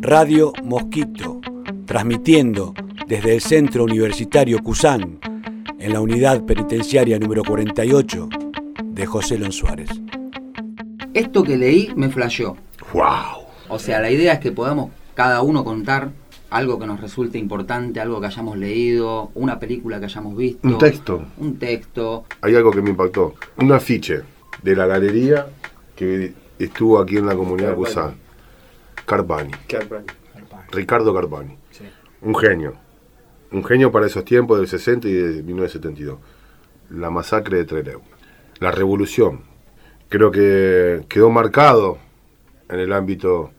Radio Mosquito, transmitiendo desde el Centro Universitario Cusán, en la unidad penitenciaria número 48 de José Lon Suárez. Esto que leí me flasheó. ¡Wow! O sea, la idea es que podamos cada uno contar algo que nos resulte importante, algo que hayamos leído, una película que hayamos visto. Un texto. Un texto. Hay algo que me impactó. Un afiche de la galería que estuvo aquí en la comunidad de Cusán. Carpani. Ricardo Carpani. Un genio. Un genio para esos tiempos del 60 y de 1972. La masacre de Trelew. La revolución. Creo que quedó marcado en el ámbito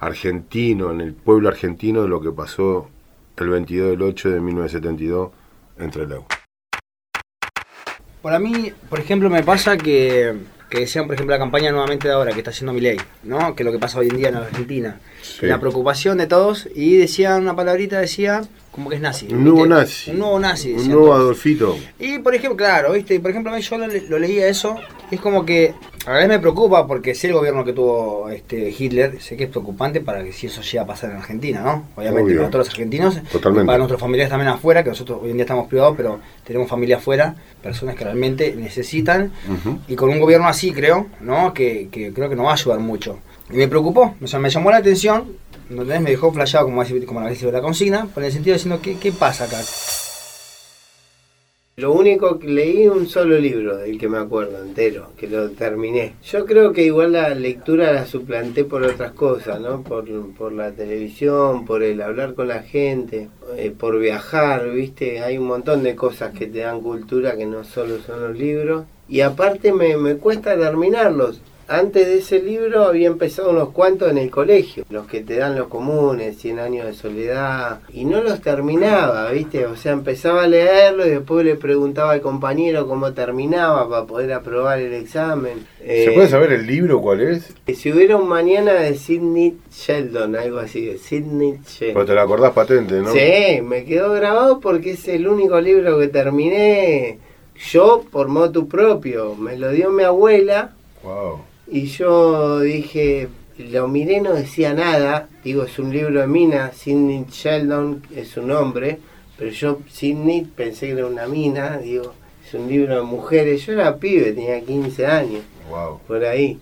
argentino, en el pueblo argentino, de lo que pasó el 22 del 8 de 1972 en Trelew. Para mí, por ejemplo, me pasa que, que decían, por ejemplo, la campaña nuevamente de ahora que está haciendo mi ley, ¿no? Que es lo que pasa hoy en día en Argentina. Sí. La preocupación de todos y decían una palabrita, decía como que es nazi. Un nuevo ¿viste? nazi. Un nuevo nazi. Un nuevo. Adolfito. Y por ejemplo, claro, ¿viste? Por ejemplo, yo lo, lo leía eso, es como que a la vez me preocupa porque sé el gobierno que tuvo este Hitler, sé que es preocupante para que si eso llega a pasar en Argentina, ¿no? Obviamente Obvio. para todos los argentinos, Totalmente. para nuestros familiares también afuera, que nosotros hoy en día estamos privados, pero tenemos familia afuera, personas que realmente necesitan, Ujú. y con un gobierno así creo, ¿no? Que, que creo que nos va a ayudar mucho. Y me preocupó, o sea, me llamó la atención, ¿entendés? me dejó flasheado como, como la de la consigna, por el sentido de diciendo, ¿qué, qué pasa acá? Lo único que leí un solo libro del que me acuerdo entero, que lo terminé. Yo creo que igual la lectura la suplanté por otras cosas, ¿no? Por, por la televisión, por el hablar con la gente, eh, por viajar, ¿viste? Hay un montón de cosas que te dan cultura que no solo son los libros. Y aparte me, me cuesta terminarlos. Antes de ese libro había empezado unos cuantos en el colegio, los que te dan los comunes, 100 años de soledad, y no los terminaba, ¿viste? O sea, empezaba a leerlo y después le preguntaba al compañero cómo terminaba para poder aprobar el examen. ¿Se Eh, puede saber el libro cuál es? Si hubiera un mañana de Sidney Sheldon, algo así, de Sidney Sheldon. Porque te la acordás patente, ¿no? Sí, me quedó grabado porque es el único libro que terminé yo por motu propio. Me lo dio mi abuela Wow. Y yo dije, lo miré, no decía nada. Digo, es un libro de mina, Sidney Sheldon es su nombre, pero yo, Sidney, pensé que era una mina. Digo, es un libro de mujeres. Yo era pibe, tenía 15 años Wow. por ahí.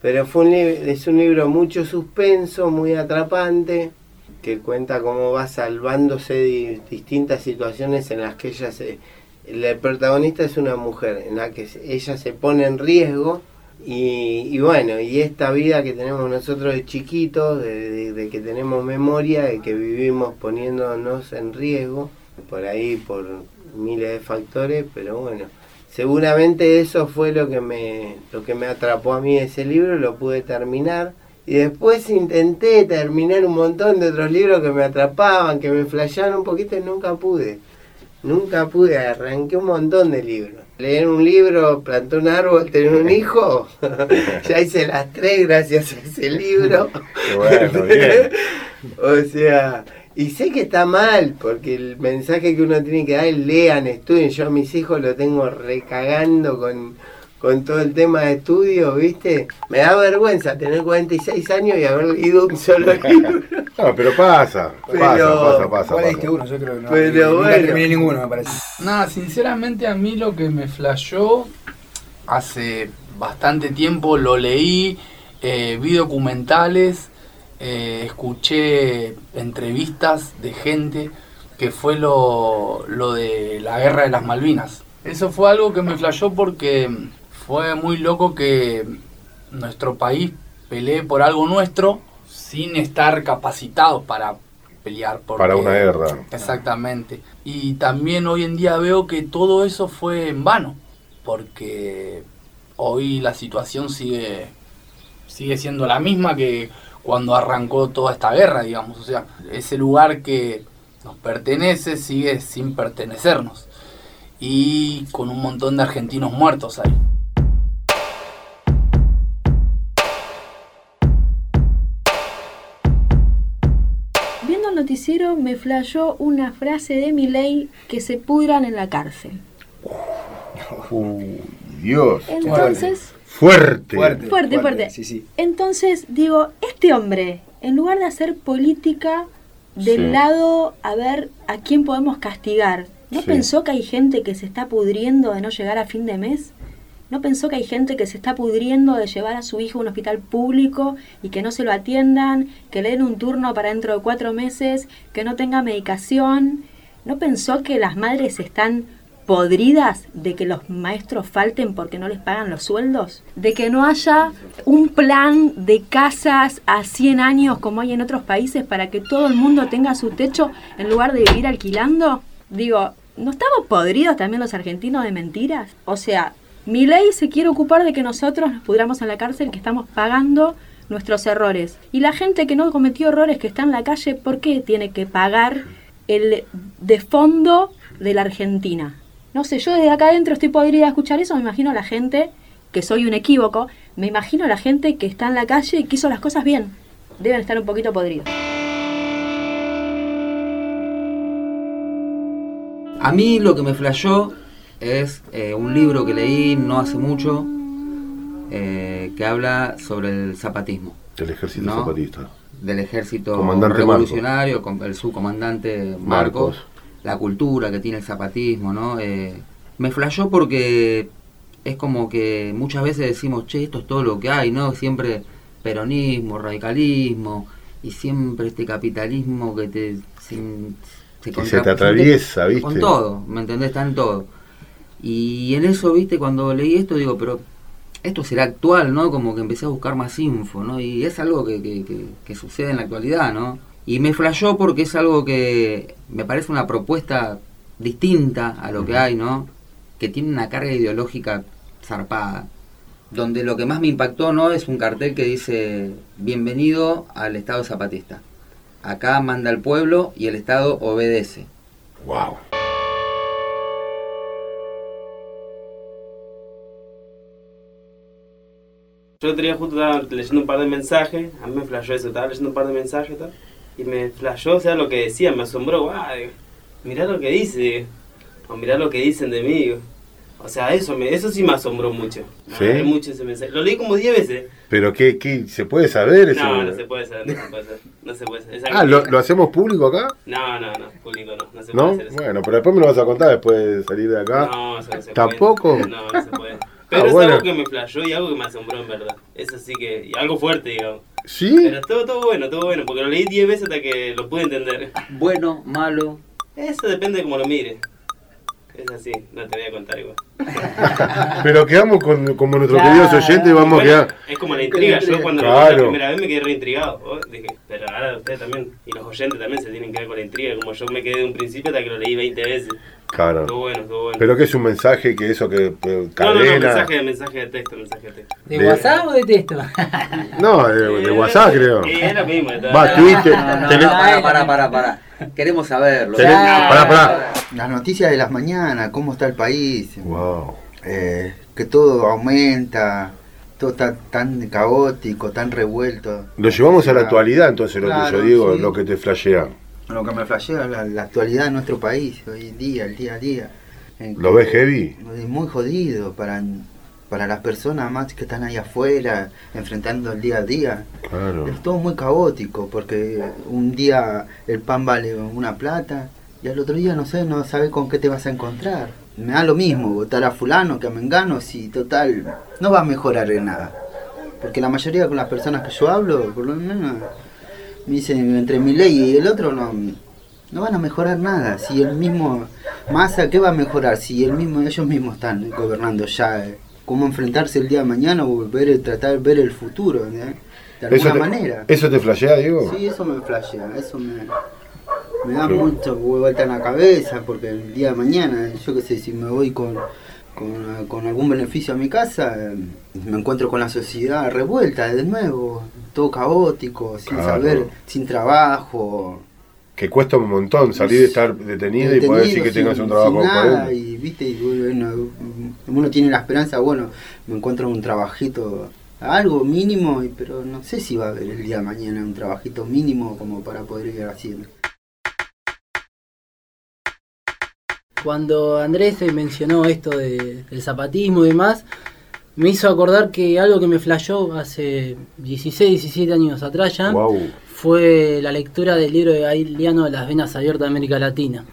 Pero fue un es un libro mucho suspenso, muy atrapante, que cuenta cómo va salvándose de distintas situaciones en las que ella se... El protagonista es una mujer, en la que ella se pone en riesgo y, y bueno, y esta vida que tenemos nosotros de chiquitos, de, que tenemos memoria, de que vivimos poniéndonos en riesgo, por ahí por miles de factores, pero bueno, seguramente eso fue lo que me lo que me atrapó a mí ese libro lo pude terminar. Y después intenté terminar un montón de otros libros que me atrapaban que me flasheaban un poquito y nunca pude nunca pude arranqué un montón de libros leer un libro plantar un árbol tener un hijo ya hice las tres gracias a ese libro bueno, bien. o sea, y sé que está mal, porque el mensaje que uno tiene que dar es lean, estudien. Yo a mis hijos lo tengo recagando con, con todo el tema de estudio, ¿viste? Me da vergüenza tener 46 años y haber leído un solo libro. No, pero pasa. Pero- Pasa, pasa, pasa. ¿Cuál leíste uno? Yo creo que no. Pero nunca bueno. terminé ninguno, me parece. Nada, sinceramente a mí lo que me flashó hace bastante tiempo lo leí, eh, vi documentales, eh, escuché entrevistas de gente que fue lo, lo de la guerra de las Malvinas. Eso fue algo que me flashó porque fue muy loco que nuestro país pelee por algo nuestro sin estar capacitados para pelear por Para una guerra. Exactamente. Y también hoy en día veo que todo eso fue en vano, porque hoy la situación sigue sigue siendo la misma que cuando arrancó toda esta guerra, digamos, o sea, ese lugar que nos pertenece sigue sin pertenecernos y con un montón de argentinos muertos ahí. Noticiero me flashó una frase de Milei que se pudran en la cárcel. Uy, Dios. Entonces, Fuerte. Fuerte, Fuerte, fuerte. Sí, sí. entonces digo, este hombre en lugar de hacer política del Sí. lado a ver a quién podemos castigar, ¿no Sí. pensó que hay gente que se está pudriendo de no llegar a fin de mes? ¿No pensó que hay gente que se está pudriendo de llevar a su hijo a un hospital público y que no se lo atiendan, que le den un turno para dentro de cuatro meses, que no tenga medicación? ¿No pensó que las madres están podridas de que los maestros falten porque no les pagan los sueldos? ¿De que no haya un plan de casas a 100 años como hay en otros países para que todo el mundo tenga su techo en lugar de vivir alquilando? Digo, ¿no estamos podridos también los argentinos de mentiras? O sea, mi ley se quiere ocupar de que nosotros nos pudramos en la cárcel, que estamos pagando nuestros errores. Y la gente que no cometió errores, que está en la calle, ¿por qué tiene que pagar el de fondo de la Argentina? No sé, yo desde acá adentro estoy podrida escuchar eso, me imagino la gente, que soy un equívoco, me imagino a la gente que está en la calle y que hizo las cosas bien. Deben estar un poquito podridos. A mí lo que me flashó es eh, un libro que leí no hace mucho eh, que habla sobre el zapatismo, Del ejército No. zapatista. del ejército Comandante revolucionario, con el subcomandante Marcos, Marcos. la cultura que tiene el zapatismo, ¿no? Eh, me flashó porque es como que muchas veces decimos, che, esto es todo lo que hay, ¿no? Siempre peronismo, radicalismo, y siempre este capitalismo que te... sin- Que contra- se te atraviesa, ¿viste? Con todo, ¿me entendés? Está en todo. Y en eso, viste, cuando leí esto, digo, pero esto será actual, ¿no? Como que empecé a buscar más info, ¿no? Y es algo que, que, que- que sucede en la actualidad, ¿no? Y me flashó porque es algo que me parece una propuesta distinta a lo que hay, ¿no? Que tiene una carga ideológica zarpada. Donde lo que más me impactó, ¿no? Es un cartel que dice, bienvenido al Estado Zapatista. Acá manda el pueblo y el Estado obedece. Wow. Yo el otro día justo estaba leyendo un par de mensajes, a mí me flashó eso, estaba leyendo un par de mensajes tal, y me flashó, o sea, lo que decía, me asombró, digo, mirá lo que dice, o mirá lo que dicen de mí. O sea, eso, me, eso sí me asombró mucho. Me ¿Sí? mucho ese mensaje. Lo leí como 10 veces. Pero qué, qué, ¿se puede saber eso? No, no se puede saber, no se puede saber. No se puede saber. Ah, ¿lo, lo hacemos público acá? No, no, no, público no, no se puede ¿No? hacer eso. Bueno, pero después me lo vas a contar después de salir de acá. No, eso no se ¿Tampoco? puede. No, no se puede. Pero Ah, es bueno. algo que me flashó y algo que me asombró en verdad. Eso sí que, y algo fuerte, digamos. ¿Sí? Pero todo, todo bueno, todo bueno, porque lo leí 10 veces hasta que lo pude entender. Bueno, malo. Eso depende de cómo lo mires. Es así, no te voy a contar igual. Pero quedamos con, como nuestros Claro. queridos oyentes y vamos a Bueno, quedar. Es como la intriga, yo cuando lo vi Claro. la primera vez me quedé reintrigado. ¿oh? Dije, pero ahora ustedes también, y los oyentes también se tienen que ver con la intriga, como yo me quedé de un principio hasta que lo leí 20 veces. Claro. Estuvo bueno, estuvo bueno. Pero que es un mensaje que eso que eh, no, no, no, cadena. mensaje, mensaje de texto, mensaje de texto. ¿De, De- WhatsApp o de texto? No, de, de WhatsApp creo. Sí, es lo mismo. Va. Twitter. No, no, tenés- no, para, para, para, para. Queremos saberlo. tenés- Ya. pará, pará. Las noticias de las mañanas, cómo está el país, Wow. eh, que todo aumenta, todo está tan caótico, tan revuelto. Lo llevamos a la Claro. actualidad, entonces, lo Claro, tuyo, Diego, sí. lo que te flashea. Lo que me flashea la, la actualidad de nuestro país, hoy en día, el día a día. ¿Lo ves heavy? Es muy jodido para, para las personas más que están ahí afuera, enfrentando el día a día. Claro. Es todo muy caótico, porque un día el pan vale una plata y al otro día no sé, no sabes con qué te vas a encontrar. Me da lo mismo votar a fulano que a Mengano, si total no va a mejorar en nada. Porque la mayoría con las personas que yo hablo, por lo menos, me dicen entre mi ley y el otro no, no van a mejorar nada. Si el mismo Massa, ¿qué va a mejorar? Si el mismo, ellos mismos están gobernando ya. eh. ¿Cómo enfrentarse el día de mañana o ver, tratar de ver el futuro? eh? De alguna ¿Eso te, manera. ¿Eso te flashea, Diego? Sí, eso me flashea, eso me, me da mucho vuelta en la cabeza, porque el día de mañana, yo qué sé, si me voy con, con, con algún beneficio a mi casa, eh, me encuentro con la sociedad revuelta de nuevo, todo caótico, sin Claro. saber, sin trabajo. Que cuesta un montón salir de estar detenido, y poder decir que tengas un trabajo sin nada, y viste, y bueno, uno tiene la esperanza, bueno, me encuentro un trabajito, algo mínimo, pero no sé si va a haber el día de mañana un trabajito mínimo como para poder ir haciendo. Cuando Andrés mencionó esto de- del zapatismo y demás, me hizo acordar que algo que me flashó hace 16, 17 años atrás ya fue la lectura del libro de Galeano de las venas abiertas de América Latina.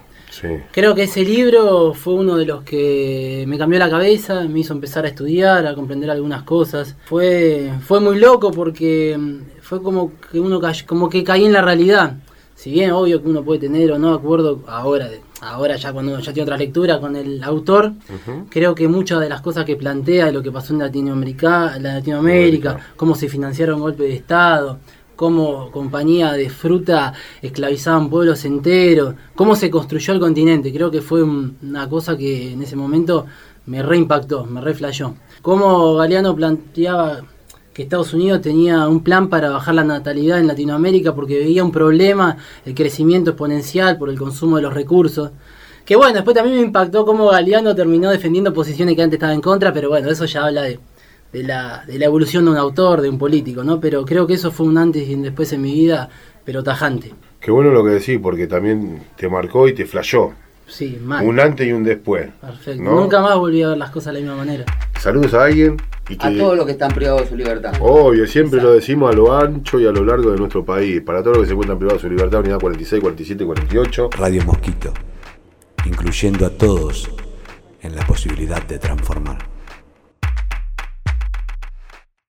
Creo que ese libro fue uno de los que me cambió la cabeza, me hizo empezar a estudiar, a comprender algunas cosas. Fue, fue muy loco porque fue como que uno como que caí en la realidad. Si bien obvio que uno puede tener o no acuerdo ahora de ahora ya cuando ya tiene otra lectura con el autor, creo que muchas de las cosas que plantea de lo que pasó en Latinoamérica, Latinoamérica, cómo se financiaron golpes de Estado, cómo compañía de fruta esclavizaban pueblos enteros, cómo se construyó el continente, creo que fue una cosa que en ese momento me reimpactó, me reflejó. Cómo Galeano planteaba que Estados Unidos tenía un plan para bajar la natalidad en Latinoamérica porque veía un problema, el crecimiento exponencial por el consumo de los recursos. Que bueno, después también me impactó cómo Galeano terminó defendiendo posiciones que antes estaba en contra, pero bueno, eso ya habla de, la, de la evolución de un autor, de un político, ¿no? Pero creo que eso fue un antes y un después en mi vida, pero tajante. Qué bueno lo que decís, porque también te marcó y te flashó. Sí, mal. Un antes y un después. Perfecto. Nunca más volví a ver las cosas de la misma manera. Saludos a alguien. a todos los que están privados de su libertad. Obvio, siempre lo decimos a lo ancho y a lo largo de nuestro país. Para todos los que se encuentran privados de su libertad, unidad 46, 47, 48. Radio Mosquito, incluyendo a todos en la posibilidad de transformar.